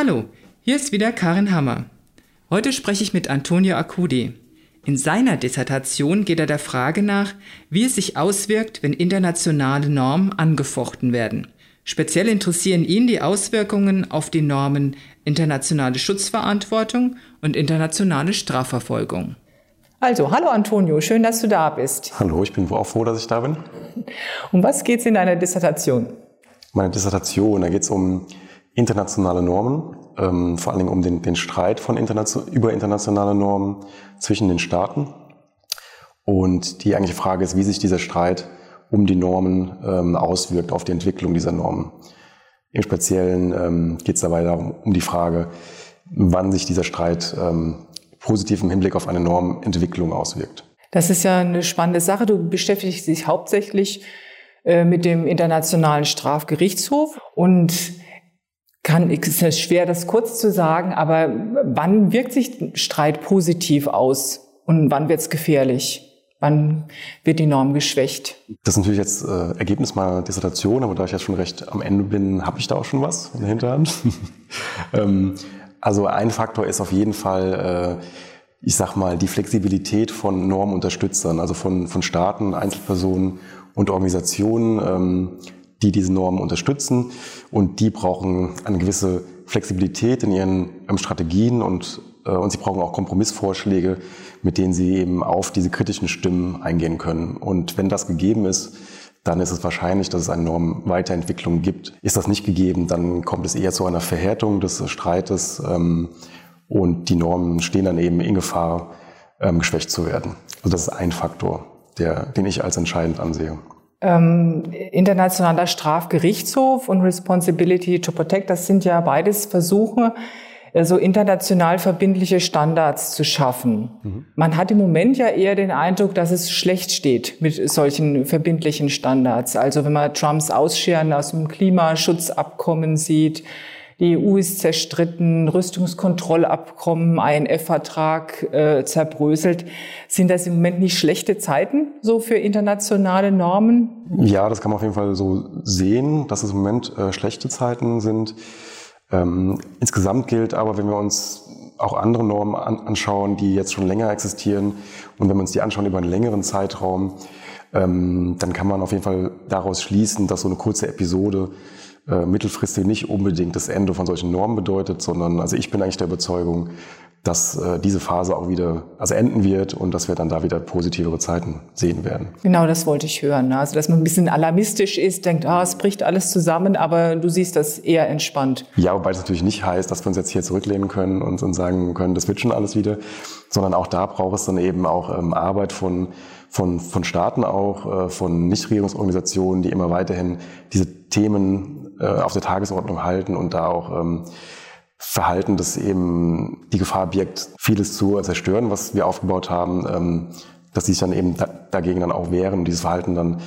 Hallo, hier ist wieder Karin Hammer. Heute spreche ich mit Antonio Acudi. In seiner Dissertation geht er der Frage nach, wie es sich auswirkt, wenn internationale Normen angefochten werden. Speziell interessieren ihn die Auswirkungen auf die Normen internationale Schutzverantwortung und internationale Strafverfolgung. Also, hallo Antonio, schön, dass du da bist. Hallo, ich bin auch froh, dass ich da bin. Um was geht es in deiner Dissertation? Meine Dissertation, da geht es um internationale Normen, ähm, vor Dingen um den, den Streit von internation über internationale Normen zwischen den Staaten. Und die eigentliche Frage ist, wie sich dieser Streit um die Normen ähm, auswirkt auf die Entwicklung dieser Normen. Im Speziellen ähm, geht es dabei darum, um die Frage, wann sich dieser Streit ähm, positiv im Hinblick auf eine Normentwicklung auswirkt. Das ist ja eine spannende Sache. Du beschäftigst dich hauptsächlich äh, mit dem Internationalen Strafgerichtshof und kann, ist es schwer, das kurz zu sagen, aber wann wirkt sich Streit positiv aus und wann wird es gefährlich? Wann wird die Norm geschwächt? Das ist natürlich jetzt äh, Ergebnis meiner Dissertation, aber da ich jetzt schon recht am Ende bin, habe ich da auch schon was in der Hinterhand. ähm, also ein Faktor ist auf jeden Fall, äh, ich sag mal, die Flexibilität von Normunterstützern, also von, von Staaten, Einzelpersonen und Organisationen, ähm, die diese Normen unterstützen. Und die brauchen eine gewisse Flexibilität in ihren ähm, Strategien und, äh, und sie brauchen auch Kompromissvorschläge, mit denen sie eben auf diese kritischen Stimmen eingehen können. Und wenn das gegeben ist, dann ist es wahrscheinlich, dass es eine Normweiterentwicklung gibt. Ist das nicht gegeben, dann kommt es eher zu einer Verhärtung des Streites ähm, und die Normen stehen dann eben in Gefahr, ähm, geschwächt zu werden. Also das ist ein Faktor, der, den ich als entscheidend ansehe. Ähm, Internationaler Strafgerichtshof und Responsibility to Protect, das sind ja beides Versuche, äh, so international verbindliche Standards zu schaffen. Mhm. Man hat im Moment ja eher den Eindruck, dass es schlecht steht mit solchen verbindlichen Standards. Also wenn man Trumps Ausscheren aus dem Klimaschutzabkommen sieht, die EU ist zerstritten, Rüstungskontrollabkommen, INF-Vertrag äh, zerbröselt. Sind das im Moment nicht schlechte Zeiten so für internationale Normen? Ja, das kann man auf jeden Fall so sehen, dass es im Moment äh, schlechte Zeiten sind. Ähm, insgesamt gilt aber, wenn wir uns auch andere Normen an, anschauen, die jetzt schon länger existieren und wenn wir uns die anschauen über einen längeren Zeitraum, ähm, dann kann man auf jeden Fall daraus schließen, dass so eine kurze Episode äh, mittelfristig nicht unbedingt das Ende von solchen Normen bedeutet, sondern also ich bin eigentlich der Überzeugung, dass äh, diese Phase auch wieder also enden wird und dass wir dann da wieder positivere Zeiten sehen werden. Genau, das wollte ich hören. Ne? Also dass man ein bisschen alarmistisch ist, denkt, ah, es bricht alles zusammen, aber du siehst das eher entspannt. Ja, wobei das natürlich nicht heißt, dass wir uns jetzt hier zurücklehnen können und, und sagen können, das wird schon alles wieder, sondern auch da braucht es dann eben auch ähm, Arbeit von von, von Staaten auch, äh, von Nichtregierungsorganisationen, die immer weiterhin diese Themen äh, auf der Tagesordnung halten und da auch ähm, Verhalten, das eben die Gefahr birgt, vieles zu zerstören, was wir aufgebaut haben, ähm, dass sie sich dann eben da, dagegen dann auch wehren und dieses Verhalten dann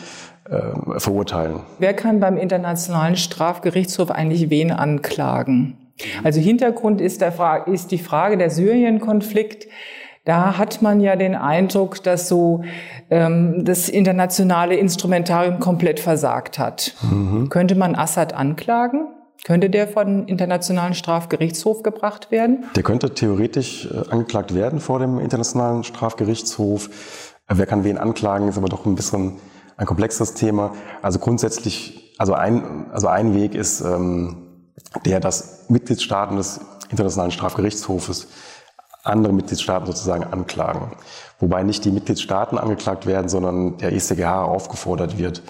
äh, verurteilen. Wer kann beim Internationalen Strafgerichtshof eigentlich wen anklagen? Also Hintergrund ist, Fra ist die Frage der Syrien-Konflikt. Da hat man ja den Eindruck, dass so ähm, das internationale Instrumentarium komplett versagt hat. Mhm. Könnte man Assad anklagen? Könnte der vor den Internationalen Strafgerichtshof gebracht werden? Der könnte theoretisch äh, angeklagt werden vor dem Internationalen Strafgerichtshof. Äh, wer kann wen anklagen, ist aber doch ein bisschen ein komplexes Thema. Also grundsätzlich, also ein, also ein Weg ist ähm, der, dass Mitgliedstaaten des Internationalen Strafgerichtshofes andere Mitgliedstaaten sozusagen anklagen. Wobei nicht die Mitgliedstaaten angeklagt werden, sondern der ECGH aufgefordert wird,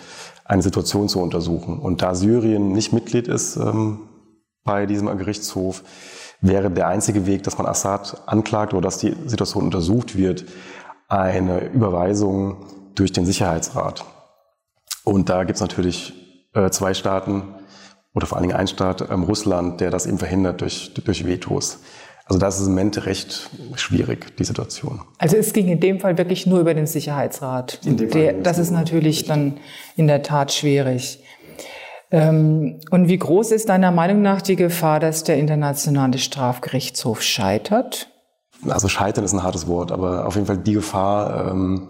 eine Situation zu untersuchen. Und da Syrien nicht Mitglied ist ähm, bei diesem Gerichtshof, wäre der einzige Weg, dass man Assad anklagt oder dass die Situation untersucht wird, eine Überweisung durch den Sicherheitsrat. Und da gibt es natürlich äh, zwei Staaten oder vor allen Dingen ein Staat, ähm, Russland, der das eben verhindert durch, durch Vetos. Also das ist im Moment recht schwierig, die Situation. Also es ging in dem Fall wirklich nur über den Sicherheitsrat. Der, das ist natürlich dann in der Tat schwierig. Ähm, und wie groß ist deiner Meinung nach die Gefahr, dass der Internationale Strafgerichtshof scheitert? Also scheitern ist ein hartes Wort, aber auf jeden Fall die Gefahr ähm,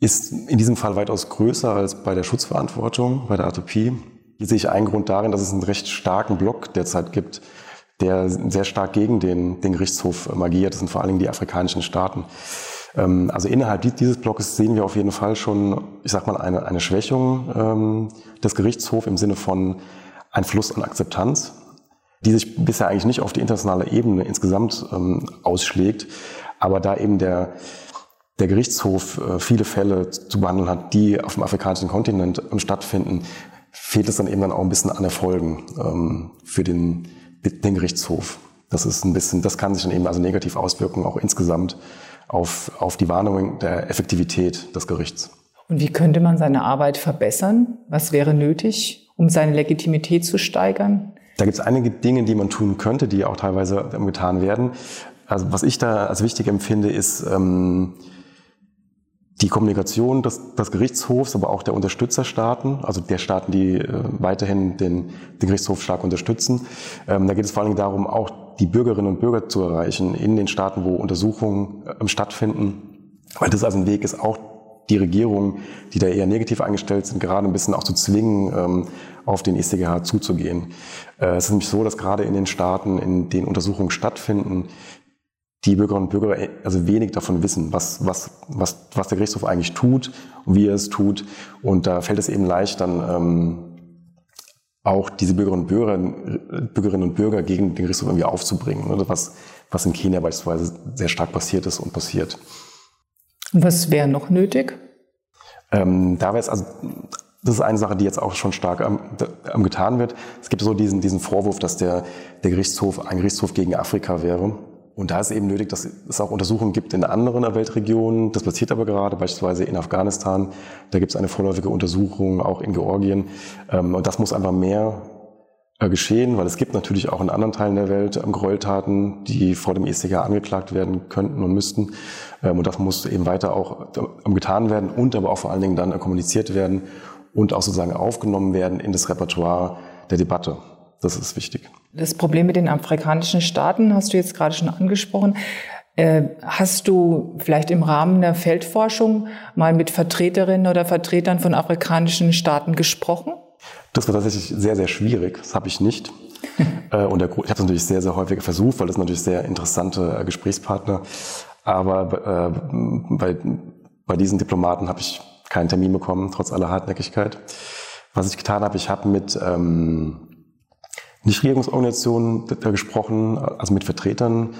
ist in diesem Fall weitaus größer als bei der Schutzverantwortung, bei der Atopie. Hier sehe ich einen Grund darin, dass es einen recht starken Block derzeit gibt der sehr stark gegen den, den Gerichtshof agiert. Das sind vor allen Dingen die afrikanischen Staaten. Ähm, also innerhalb dieses Blocks sehen wir auf jeden Fall schon, ich sag mal, eine, eine Schwächung ähm, des Gerichtshofs im Sinne von ein Fluss an Akzeptanz, die sich bisher eigentlich nicht auf die internationale Ebene insgesamt ähm, ausschlägt. Aber da eben der, der Gerichtshof äh, viele Fälle zu behandeln hat, die auf dem afrikanischen Kontinent stattfinden, fehlt es dann eben dann auch ein bisschen an Erfolgen ähm, für den, den Gerichtshof. Das ist ein bisschen, das kann sich dann eben also negativ auswirken, auch insgesamt auf, auf die Warnung der Effektivität des Gerichts. Und wie könnte man seine Arbeit verbessern? Was wäre nötig, um seine Legitimität zu steigern? Da gibt es einige Dinge, die man tun könnte, die auch teilweise getan werden. Also was ich da als wichtig empfinde, ist ähm, die Kommunikation des, des Gerichtshofs, aber auch der Unterstützerstaaten, also der Staaten, die äh, weiterhin den, den Gerichtshof stark unterstützen. Ähm, da geht es vor allen Dingen darum, auch die Bürgerinnen und Bürger zu erreichen in den Staaten, wo Untersuchungen äh, stattfinden. Weil das also ein Weg ist, auch die Regierungen, die da eher negativ eingestellt sind, gerade ein bisschen auch zu zwingen, ähm, auf den ECGH zuzugehen. Äh, es ist nämlich so, dass gerade in den Staaten, in denen Untersuchungen stattfinden, die Bürgerinnen und Bürger also wenig davon wissen, was, was, was, was der Gerichtshof eigentlich tut und wie er es tut. Und da fällt es eben leicht, dann ähm, auch diese Bürgerinnen und Bürger, Bürgerinnen und Bürger gegen den Gerichtshof irgendwie aufzubringen. Ne? Was, was in Kenia beispielsweise sehr stark passiert ist und passiert. Was wäre noch nötig? Ähm, da wäre es also das ist eine Sache, die jetzt auch schon stark am, am getan wird. Es gibt so diesen, diesen Vorwurf, dass der, der Gerichtshof ein Gerichtshof gegen Afrika wäre. Und da ist eben nötig, dass es auch Untersuchungen gibt in anderen Weltregionen. Das passiert aber gerade, beispielsweise in Afghanistan. Da gibt es eine vorläufige Untersuchung, auch in Georgien. Ähm, und das muss einfach mehr äh, geschehen, weil es gibt natürlich auch in anderen Teilen der Welt ähm, Gräueltaten, die vor dem ECH angeklagt werden könnten und müssten. Ähm, und das muss eben weiter auch getan werden und aber auch vor allen Dingen dann kommuniziert werden und auch sozusagen aufgenommen werden in das Repertoire der Debatte. Das ist wichtig. Das Problem mit den afrikanischen Staaten hast du jetzt gerade schon angesprochen. Äh, hast du vielleicht im Rahmen der Feldforschung mal mit Vertreterinnen oder Vertretern von afrikanischen Staaten gesprochen? Das war tatsächlich sehr, sehr schwierig. Das habe ich nicht. Äh, und der, ich habe es natürlich sehr, sehr häufig versucht, weil das natürlich sehr interessante äh, Gesprächspartner. Aber äh, bei, bei diesen Diplomaten habe ich keinen Termin bekommen, trotz aller Hartnäckigkeit. Was ich getan habe, ich habe mit ähm, Nichtregierungsorganisationen gesprochen, also mit Vertretern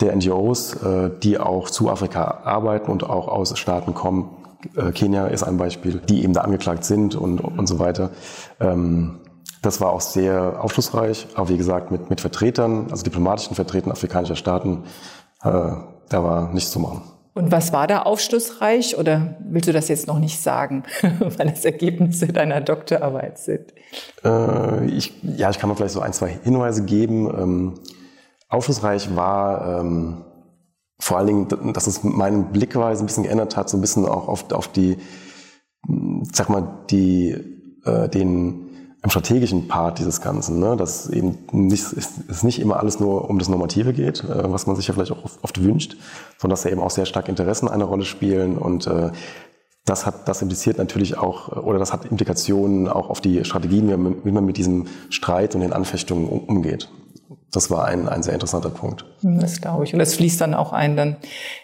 der NGOs, äh, die auch zu Afrika arbeiten und auch aus Staaten kommen. Äh, Kenia ist ein Beispiel, die eben da angeklagt sind und, und so weiter. Ähm, das war auch sehr aufschlussreich, aber wie gesagt mit, mit Vertretern, also diplomatischen Vertretern afrikanischer Staaten, äh, da war nichts zu machen. Und was war da aufschlussreich oder willst du das jetzt noch nicht sagen, weil das Ergebnisse deiner Doktorarbeit sind? Äh, ich, ja, ich kann mal vielleicht so ein, zwei Hinweise geben. Ähm, aufschlussreich war ähm, vor allen Dingen, dass es meinen Blickweise ein bisschen geändert hat, so ein bisschen auch auf, auf die, sag mal, die, äh, den im strategischen Part dieses Ganzen, ne? dass eben nicht, es nicht immer alles nur um das Normative geht, äh, was man sich ja vielleicht auch oft wünscht, sondern dass da eben auch sehr stark Interessen eine Rolle spielen und äh, das hat, das impliziert natürlich auch, oder das hat Implikationen auch auf die Strategien, wie man, wie man mit diesem Streit und den Anfechtungen umgeht. Das war ein, ein sehr interessanter Punkt. Das glaube ich. Und das fließt dann auch ein dann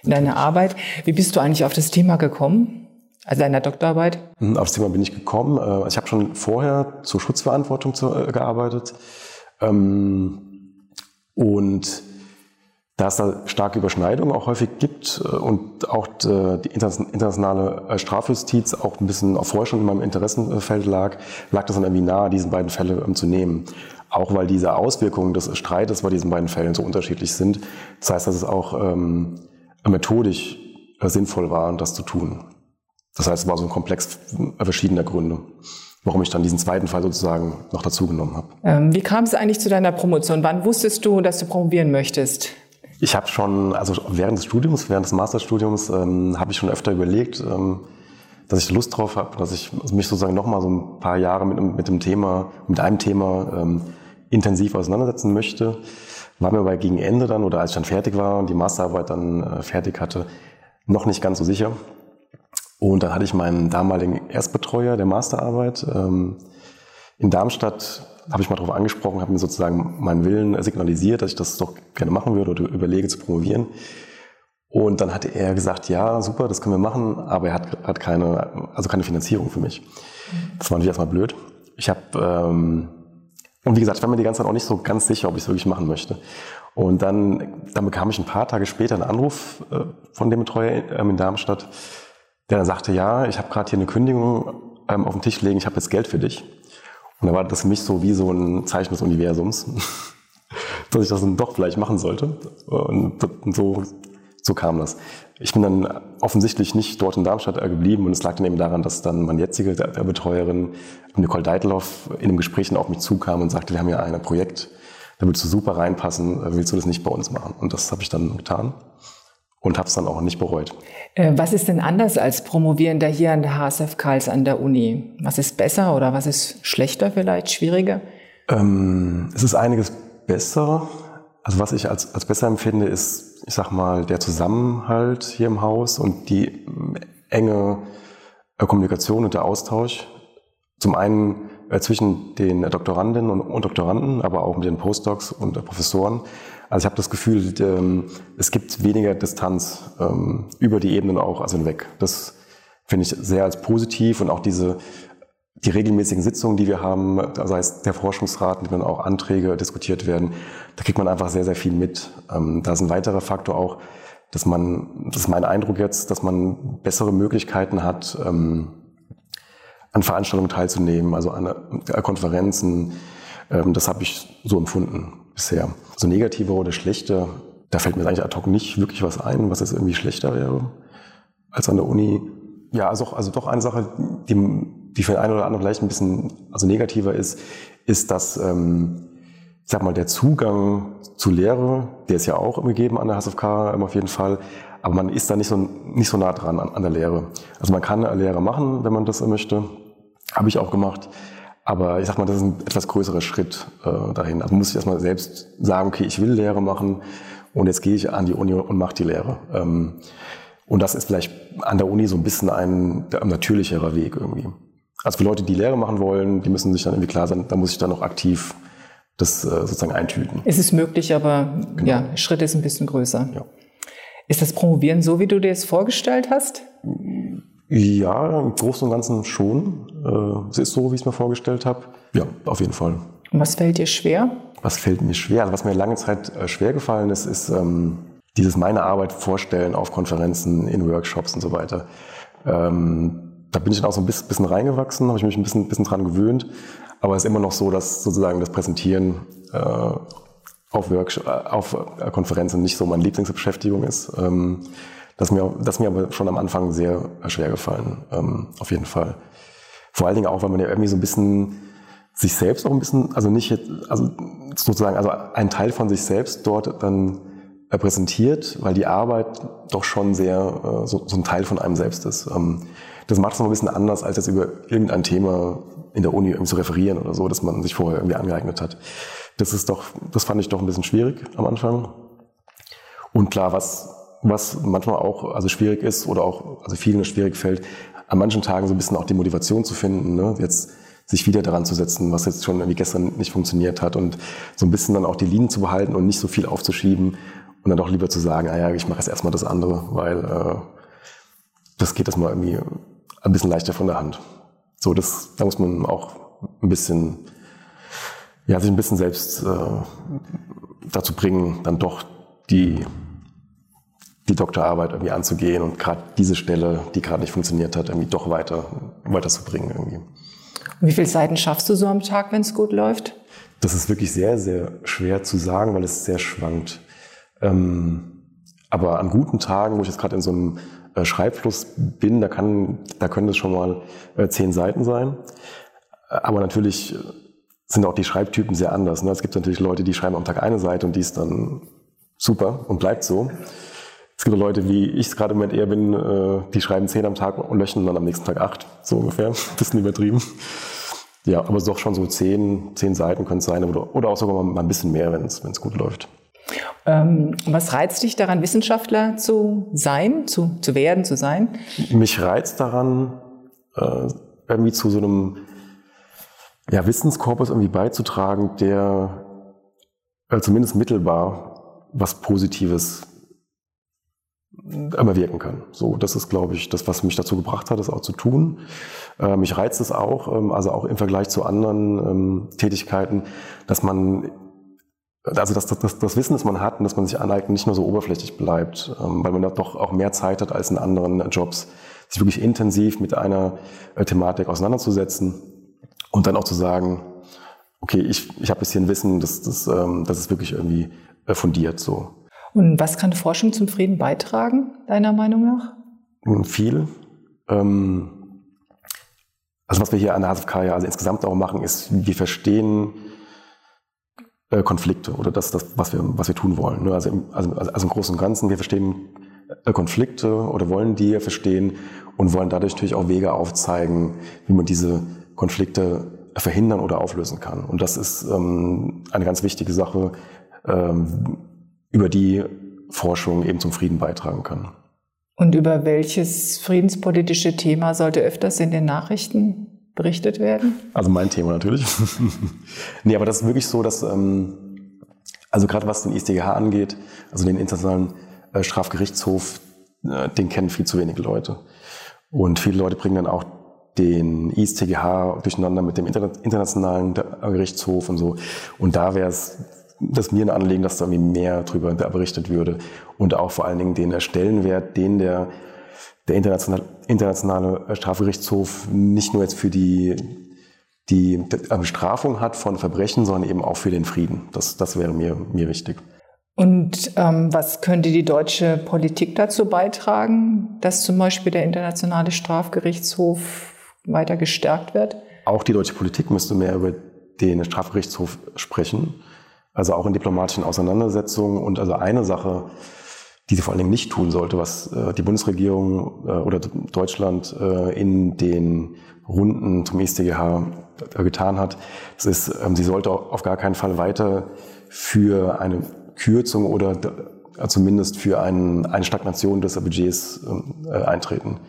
in deine Arbeit. Wie bist du eigentlich auf das Thema gekommen? Also deiner Doktorarbeit? Hm, auf das Thema bin ich gekommen. Äh, ich habe schon vorher zur Schutzverantwortung äh, gearbeitet. Ähm, und da es da starke Überschneidungen auch häufig gibt äh, und auch die internationale Strafjustiz auch ein bisschen auf Forschung in meinem Interessenfeld lag, lag das dann irgendwie nahe, diese beiden Fälle ähm, zu nehmen. Auch weil diese Auswirkungen des Streites bei diesen beiden Fällen so unterschiedlich sind. Das heißt, dass es auch ähm, methodisch sinnvoll war, das zu tun. Das heißt, es war so ein Komplex verschiedener Gründe, warum ich dann diesen zweiten Fall sozusagen noch dazu genommen habe. Ähm, wie kam es eigentlich zu deiner Promotion? Wann wusstest du, dass du promovieren möchtest? Ich habe schon, also während des Studiums, während des Masterstudiums, ähm, habe ich schon öfter überlegt, ähm, dass ich Lust drauf habe, dass ich mich sozusagen noch mal so ein paar Jahre mit, mit dem Thema, mit einem Thema ähm, intensiv auseinandersetzen möchte. War mir aber gegen Ende dann oder als ich dann fertig war und die Masterarbeit dann äh, fertig hatte, noch nicht ganz so sicher. Und dann hatte ich meinen damaligen Erstbetreuer der Masterarbeit, ähm, In Darmstadt habe ich mal darauf angesprochen, habe mir sozusagen meinen Willen signalisiert, dass ich das doch gerne machen würde oder überlege zu promovieren. Und dann hatte er gesagt, ja, super, das können wir machen, aber er hat, hat keine, also keine Finanzierung für mich. Das war natürlich erstmal blöd. Ich habe, ähm, und wie gesagt, ich war mir die ganze Zeit auch nicht so ganz sicher, ob ich es wirklich machen möchte. Und dann, dann bekam ich ein paar Tage später einen Anruf äh, von dem Betreuer ähm, in Darmstadt, der dann sagte, ja, ich habe gerade hier eine Kündigung ähm, auf dem Tisch legen, ich habe jetzt Geld für dich. Und da war das für mich so wie so ein Zeichen des Universums, dass ich das dann doch vielleicht machen sollte. Und so, so kam das. Ich bin dann offensichtlich nicht dort in Darmstadt geblieben und es lag dann eben daran, dass dann meine jetzige Betreuerin, Nicole Deitelhoff, in einem Gespräch auf mich zukam und sagte, wir haben ja ein Projekt, da würdest du super reinpassen, willst du das nicht bei uns machen? Und das habe ich dann getan und habe es dann auch nicht bereut. Äh, was ist denn anders als Promovierender hier an der HSF Karls an der Uni? Was ist besser oder was ist schlechter vielleicht, schwieriger? Ähm, es ist einiges besser. Also was ich als, als besser empfinde, ist, ich sag mal, der Zusammenhalt hier im Haus und die ähm, enge äh, Kommunikation und der Austausch. Zum einen äh, zwischen den Doktorandinnen und, und Doktoranden, aber auch mit den Postdocs und Professoren also ich habe das Gefühl, ähm, es gibt weniger Distanz ähm, über die Ebenen auch, also hinweg. Das finde ich sehr als positiv und auch diese die regelmäßigen Sitzungen, die wir haben, sei es der Forschungsrat, in denen auch Anträge diskutiert werden, da kriegt man einfach sehr, sehr viel mit. Ähm, da ist ein weiterer Faktor auch, dass man, das ist mein Eindruck jetzt, dass man bessere Möglichkeiten hat, an Veranstaltungen teilzunehmen, also an Konferenzen. Das habe ich so empfunden bisher. So negative oder schlechte, da fällt mir eigentlich ad hoc nicht wirklich was ein, was jetzt irgendwie schlechter wäre als an der Uni. Ja, also, also doch eine Sache, die, die für den einen oder anderen vielleicht ein bisschen also negativer ist, ist, dass ähm, ich sag mal, der Zugang zu Lehre, der ist ja auch gegeben an der HSFK auf jeden Fall, aber man ist da nicht so, nicht so nah dran an, an der Lehre. Also man kann eine Lehre machen, wenn man das möchte. Habe ich auch gemacht. Aber ich sag mal, das ist ein etwas größerer Schritt äh, dahin. Also muss ich erstmal selbst sagen, okay, ich will Lehre machen und jetzt gehe ich an die Uni und mache die Lehre. Ähm, und das ist vielleicht an der Uni so ein bisschen ein, natürlicherer Weg irgendwie. Also für Leute, die Lehre machen wollen, die müssen sich dann irgendwie klar sein, da muss ich dann noch aktiv das äh, sozusagen eintüten. Es ist möglich, aber genau. ja, Schritt ist ein bisschen größer. Ja. Ist das Promovieren so, wie du dir es vorgestellt hast? Ja, im Großen und Ganzen schon. Äh, es ist so, wie ich es mir vorgestellt habe. Ja, auf jeden Fall. Und was fällt dir schwer? Was fällt mir schwer? Also was mir lange Zeit äh, schwer gefallen ist, ist ähm, dieses meine Arbeit vorstellen auf Konferenzen, in Workshops und so weiter. Ähm, da bin ich dann auch so ein bisschen, reingewachsen, habe ich mich ein bisschen, bisschen dran gewöhnt. Aber es ist immer noch so, dass sozusagen das Präsentieren äh, auf, Workshop, auf Konferenzen nicht so meine Lieblingsbeschäftigung ist. Ähm, das mir, das mir aber schon am Anfang sehr schwer gefallen, ähm, auf jeden Fall. Vor allen Dingen auch, weil man ja irgendwie so ein bisschen sich selbst auch ein bisschen, also nicht also sozusagen, also ein Teil von sich selbst dort dann präsentiert, weil die Arbeit doch schon sehr äh, so, so ein Teil von einem selbst ist. Ähm, das macht es noch ein bisschen anders, als jetzt über irgendein Thema in der Uni irgendwie zu referieren oder so, dass man sich vorher irgendwie angeeignet hat. Das ist doch, das fand ich doch ein bisschen schwierig am Anfang. Und klar, was was manchmal auch also schwierig ist oder auch also vielen schwierig fällt, an manchen Tagen so ein bisschen auch die Motivation zu finden, ne? jetzt sich wieder daran zu setzen, was jetzt schon irgendwie gestern nicht funktioniert hat und so ein bisschen dann auch die Linien zu behalten und nicht so viel aufzuschieben und dann doch lieber zu sagen, ah ja, ich mache jetzt erstmal das andere, weil äh, das geht das mal irgendwie ein bisschen leichter von der Hand. So, das, da muss man auch ein bisschen, ja, sich ein bisschen selbst äh, dazu bringen, dann doch die die Doktorarbeit irgendwie anzugehen und gerade diese Stelle, die gerade nicht funktioniert hat, irgendwie doch weiter, weiter zu bringen irgendwie. Und wie viele Seiten schaffst du so am Tag, wenn es gut läuft? Das ist wirklich sehr, sehr schwer zu sagen, weil es sehr schwankt. Ähm, aber an guten Tagen, wo ich jetzt gerade in so einem äh, Schreibfluss bin, da, kann, da können es schon mal äh, zehn Seiten sein. Aber natürlich sind auch die Schreibtypen sehr anders. Ne? Es gibt natürlich Leute, die schreiben am Tag eine Seite und die ist dann super und bleibt so. Es gibt Leute, wie ich es gerade mit eher bin, äh, die schreiben zehn am Tag und löschen dann am nächsten Tag acht, so ungefähr. Bisschen übertrieben. Ja, aber doch schon so zehn, zehn Seiten können es sein oder, oder auch sogar mal ein bisschen mehr, wenn es gut läuft. Ähm, was reizt dich daran, Wissenschaftler zu sein, zu, zu werden, zu sein? Mich reizt daran, äh, irgendwie zu so einem ja, Wissenskorpus irgendwie beizutragen, der äh, zumindest mittelbar was Positives wirken kann. So, das ist, glaube ich, das, was mich dazu gebracht hat, das auch zu tun. Äh, mich reizt es auch, ähm, also auch im Vergleich zu anderen ähm, Tätigkeiten, dass man also dass das, das, das Wissen, das man hat und dass man sich aneignet, nicht nur so oberflächlich bleibt, ähm, weil man da doch auch mehr Zeit hat als in anderen Jobs, sich wirklich intensiv mit einer äh, Thematik auseinanderzusetzen und dann auch zu sagen, okay, ich, ich habe jetzt hier ein Wissen, das, das, ähm, das ist wirklich irgendwie äh, fundiert so. Und was kann Forschung zum Frieden beitragen, deiner Meinung nach? Viel. Ähm, also was wir hier an der HSFK ja also insgesamt auch machen, ist, wir verstehen äh, Konflikte oder das, das was, wir, was wir tun wollen. Ne? Also, im, also, also im Großen und Ganzen, wir verstehen äh, Konflikte oder wollen die verstehen und wollen dadurch natürlich auch Wege aufzeigen, wie man diese Konflikte verhindern oder auflösen kann. Und das ist ähm, eine ganz wichtige Sache, ähm, über die Forschung eben zum Frieden beitragen kann. Und über welches friedenspolitische Thema sollte öfters in den Nachrichten berichtet werden? Also mein Thema natürlich. nee, aber das ist wirklich so, dass, ähm, also gerade was den ISDGH angeht, also den Internationalen äh, Strafgerichtshof, äh, den kennen viel zu wenige Leute. Und viele Leute bringen dann auch den ISTGH durcheinander mit dem Inter Internationalen Gerichtshof und so. Und da wäre es das mir ein Anliegen, dass da irgendwie mehr darüber berichtet würde und auch vor allen Dingen den Stellenwert, den der der internationale, internationale Strafgerichtshof nicht nur jetzt für die, die Bestrafung hat von Verbrechen, sondern eben auch für den Frieden. Das, das wäre mir, mir wichtig. Und ähm, was könnte die deutsche Politik dazu beitragen, dass zum Beispiel der internationale Strafgerichtshof weiter gestärkt wird? Auch die deutsche Politik müsste mehr über den Strafgerichtshof sprechen, also auch in diplomatischen Auseinandersetzungen. Und also eine Sache, die sie vor allen Dingen nicht tun sollte, was äh, die Bundesregierung äh, oder Deutschland äh, in den Runden zum EStGH äh, getan hat. Das ist, ähm, sie sollte auf gar keinen Fall weiter für eine Kürzung oder äh, zumindest für einen, eine Stagnation des Budgets ähm, äh, eintreten.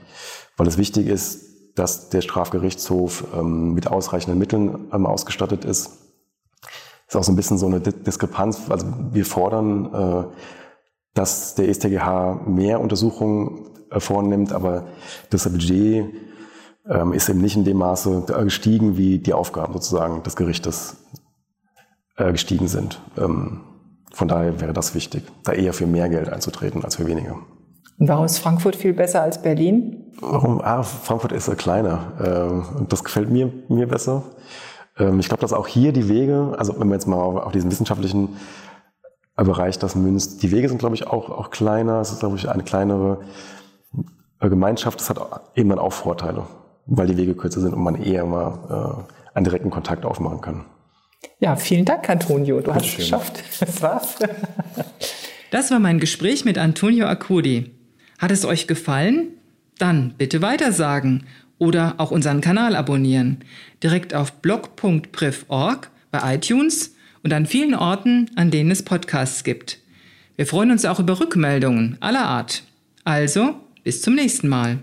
Weil es wichtig ist, dass der Strafgerichtshof ähm, mit ausreichenden Mitteln ähm, ausgestattet ist. Das ist auch so ein bisschen so eine Diskrepanz. Also wir fordern äh, dass der StGH mehr Untersuchungen äh, vornimmt, aber das Budget ähm, ist eben nicht in dem Maße gestiegen, wie die Aufgaben sozusagen des Gerichtes äh, gestiegen sind. Ähm, von daher wäre das wichtig, da eher für mehr Geld einzutreten als für weniger. Und warum ist Frankfurt viel besser als Berlin? Warum? Ah, Frankfurt ist kleiner. Das gefällt mir, mir besser. Ähm, ich glaube, dass auch hier die Wege, also wenn wir jetzt mal auf diesen wissenschaftlichen Bereich das münzt. Die Wege sind, glaube ich, auch, auch kleiner. Es ist, glaube ich, eine kleinere äh, Gemeinschaft. Das hat eben dann auch Vorteile, weil die Wege kürzer sind und man eher mal äh, einen direkten Kontakt aufmachen kann. Ja, vielen Dank, Antonio. Du hast es geschafft. Das war's. Das war mein Gespräch mit Antonio Akudi. Hat es euch gefallen? Dann bitte weitersagen oder auch unseren Kanal abonnieren. Direkt auf blog.priv.org bei iTunes und an vielen Orten, an denen es Podcasts gibt. Wir freuen uns auch über Rückmeldungen aller Art. Also, bis zum nächsten Mal.